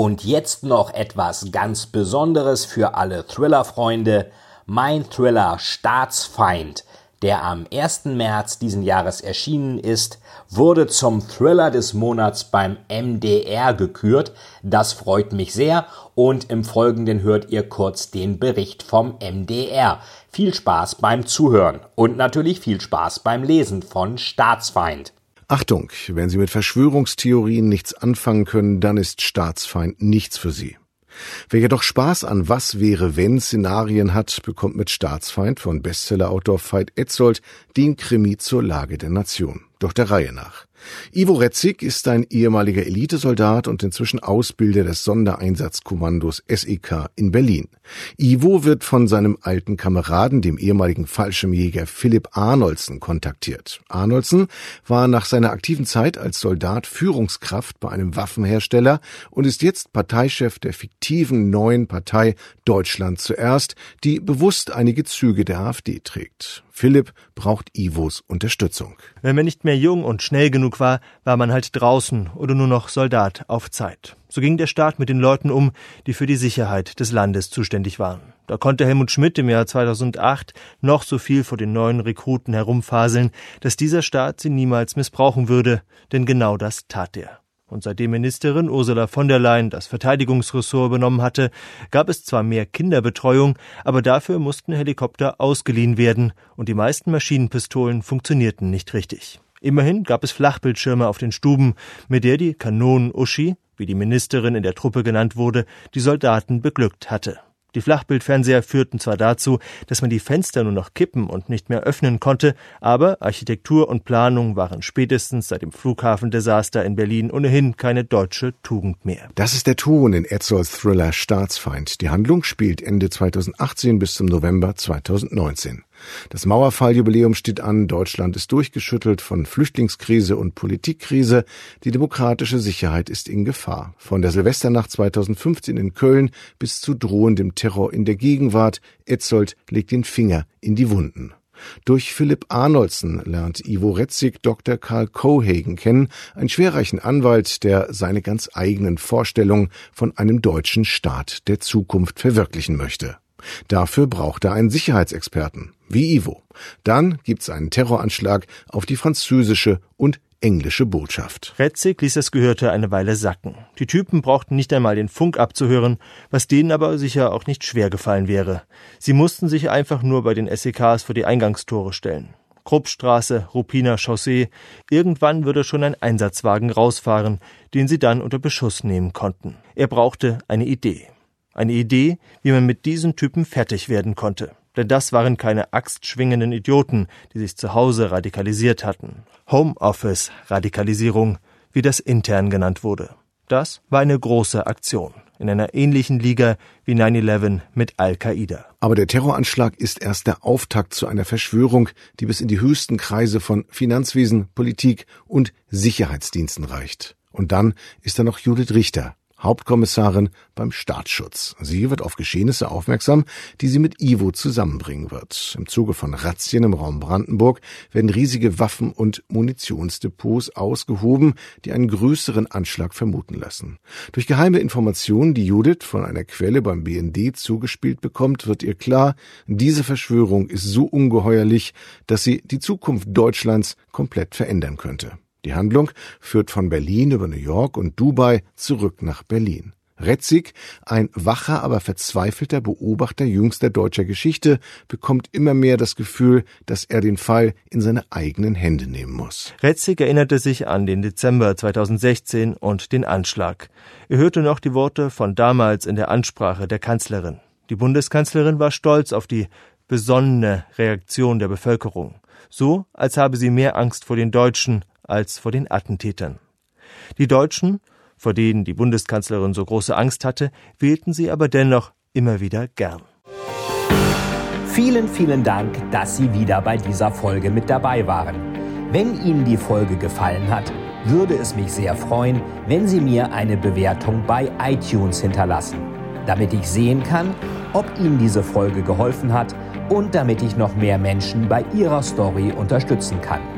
Und jetzt noch etwas ganz Besonderes für alle Thriller-Freunde. Mein Thriller Staatsfeind, der am 1. März diesen Jahres erschienen ist, wurde zum Thriller des Monats beim MDR gekürt. Das freut mich sehr und im Folgenden hört ihr kurz den Bericht vom MDR. Viel Spaß beim Zuhören und natürlich viel Spaß beim Lesen von Staatsfeind. Achtung, wenn Sie mit Verschwörungstheorien nichts anfangen können, dann ist Staatsfeind nichts für Sie. Wer jedoch Spaß an Was wäre wenn Szenarien hat, bekommt mit Staatsfeind von Bestsellerautor Veit Etzold den Krimi zur Lage der Nation. Doch der Reihe nach. Ivo Retzig ist ein ehemaliger Elitesoldat und inzwischen Ausbilder des Sondereinsatzkommandos SEK in Berlin. Ivo wird von seinem alten Kameraden, dem ehemaligen Fallschirmjäger Philipp Arnoldsen, kontaktiert. Arnoldsen war nach seiner aktiven Zeit als Soldat Führungskraft bei einem Waffenhersteller und ist jetzt Parteichef der fiktiven neuen Partei Deutschland zuerst, die bewusst einige Züge der AfD trägt. Philipp braucht Ivos Unterstützung. Wenn man nicht mehr jung und schnell genug war, war man halt draußen oder nur noch Soldat auf Zeit. So ging der Staat mit den Leuten um, die für die Sicherheit des Landes zuständig waren. Da konnte Helmut Schmidt im Jahr 2008 noch so viel vor den neuen Rekruten herumfaseln, dass dieser Staat sie niemals missbrauchen würde, denn genau das tat er. Und seitdem Ministerin Ursula von der Leyen das Verteidigungsressort übernommen hatte, gab es zwar mehr Kinderbetreuung, aber dafür mussten Helikopter ausgeliehen werden und die meisten Maschinenpistolen funktionierten nicht richtig. Immerhin gab es Flachbildschirme auf den Stuben, mit der die Kanonen-Uschi, wie die Ministerin in der Truppe genannt wurde, die Soldaten beglückt hatte. Die Flachbildfernseher führten zwar dazu, dass man die Fenster nur noch kippen und nicht mehr öffnen konnte, aber Architektur und Planung waren spätestens seit dem Flughafendesaster in Berlin ohnehin keine deutsche Tugend mehr. Das ist der Ton in Etzolds Thriller Staatsfeind. Die Handlung spielt Ende 2018 bis zum November 2019. Das Mauerfalljubiläum steht an, Deutschland ist durchgeschüttelt von Flüchtlingskrise und Politikkrise, die demokratische Sicherheit ist in Gefahr. Von der Silvesternacht 2015 in Köln bis zu drohendem Terror in der Gegenwart, Etzold legt den Finger in die Wunden. Durch Philipp Arnoldsen lernt Ivo Retzig Dr. Karl Cohagen kennen, einen schwerreichen Anwalt, der seine ganz eigenen Vorstellungen von einem deutschen Staat der Zukunft verwirklichen möchte. Dafür braucht er einen Sicherheitsexperten, wie Ivo. Dann gibt's einen Terroranschlag auf die französische und englische Botschaft. Retzig ließ das Gehörte eine Weile sacken. Die Typen brauchten nicht einmal den Funk abzuhören, was denen aber sicher auch nicht schwer gefallen wäre. Sie mussten sich einfach nur bei den SEKs vor die Eingangstore stellen. Kruppstraße, Ruppiner Chaussee. Irgendwann würde schon ein Einsatzwagen rausfahren, den sie dann unter Beschuss nehmen konnten. Er brauchte eine Idee. Eine Idee, wie man mit diesen Typen fertig werden konnte. Denn das waren keine axtschwingenden Idioten, die sich zu Hause radikalisiert hatten. Homeoffice-Radikalisierung, wie das intern genannt wurde. Das war eine große Aktion in einer ähnlichen Liga wie 9-11 mit Al-Qaida. Aber der Terroranschlag ist erst der Auftakt zu einer Verschwörung, die bis in die höchsten Kreise von Finanzwesen, Politik und Sicherheitsdiensten reicht. Und dann ist da noch Judith Richter, Hauptkommissarin beim Staatsschutz. Sie wird auf Geschehnisse aufmerksam, die sie mit Ivo zusammenbringen wird. Im Zuge von Razzien im Raum Brandenburg werden riesige Waffen- und Munitionsdepots ausgehoben, die einen größeren Anschlag vermuten lassen. Durch geheime Informationen, die Judith von einer Quelle beim BND zugespielt bekommt, wird ihr klar, diese Verschwörung ist so ungeheuerlich, dass sie die Zukunft Deutschlands komplett verändern könnte. Die Handlung führt von Berlin über New York und Dubai zurück nach Berlin. Retzig, ein wacher, aber verzweifelter Beobachter jüngster deutscher Geschichte, bekommt immer mehr das Gefühl, dass er den Fall in seine eigenen Hände nehmen muss. Retzig erinnerte sich an den Dezember 2016 und den Anschlag. Er hörte noch die Worte von damals in der Ansprache der Kanzlerin. Die Bundeskanzlerin war stolz auf die besonnene Reaktion der Bevölkerung. So, als habe sie mehr Angst vor den Deutschen als vor den Attentätern. Die Deutschen vor denen die Bundeskanzlerin so große Angst hatte, wählten sie aber dennoch immer wieder gern. Vielen, vielen Dank, dass Sie wieder bei dieser Folge mit dabei waren. Wenn Ihnen die Folge gefallen hat, würde es mich sehr freuen, wenn Sie mir eine Bewertung bei iTunes hinterlassen, damit ich sehen kann, ob Ihnen diese Folge geholfen hat und damit ich noch mehr Menschen bei ihrer Story unterstützen kann.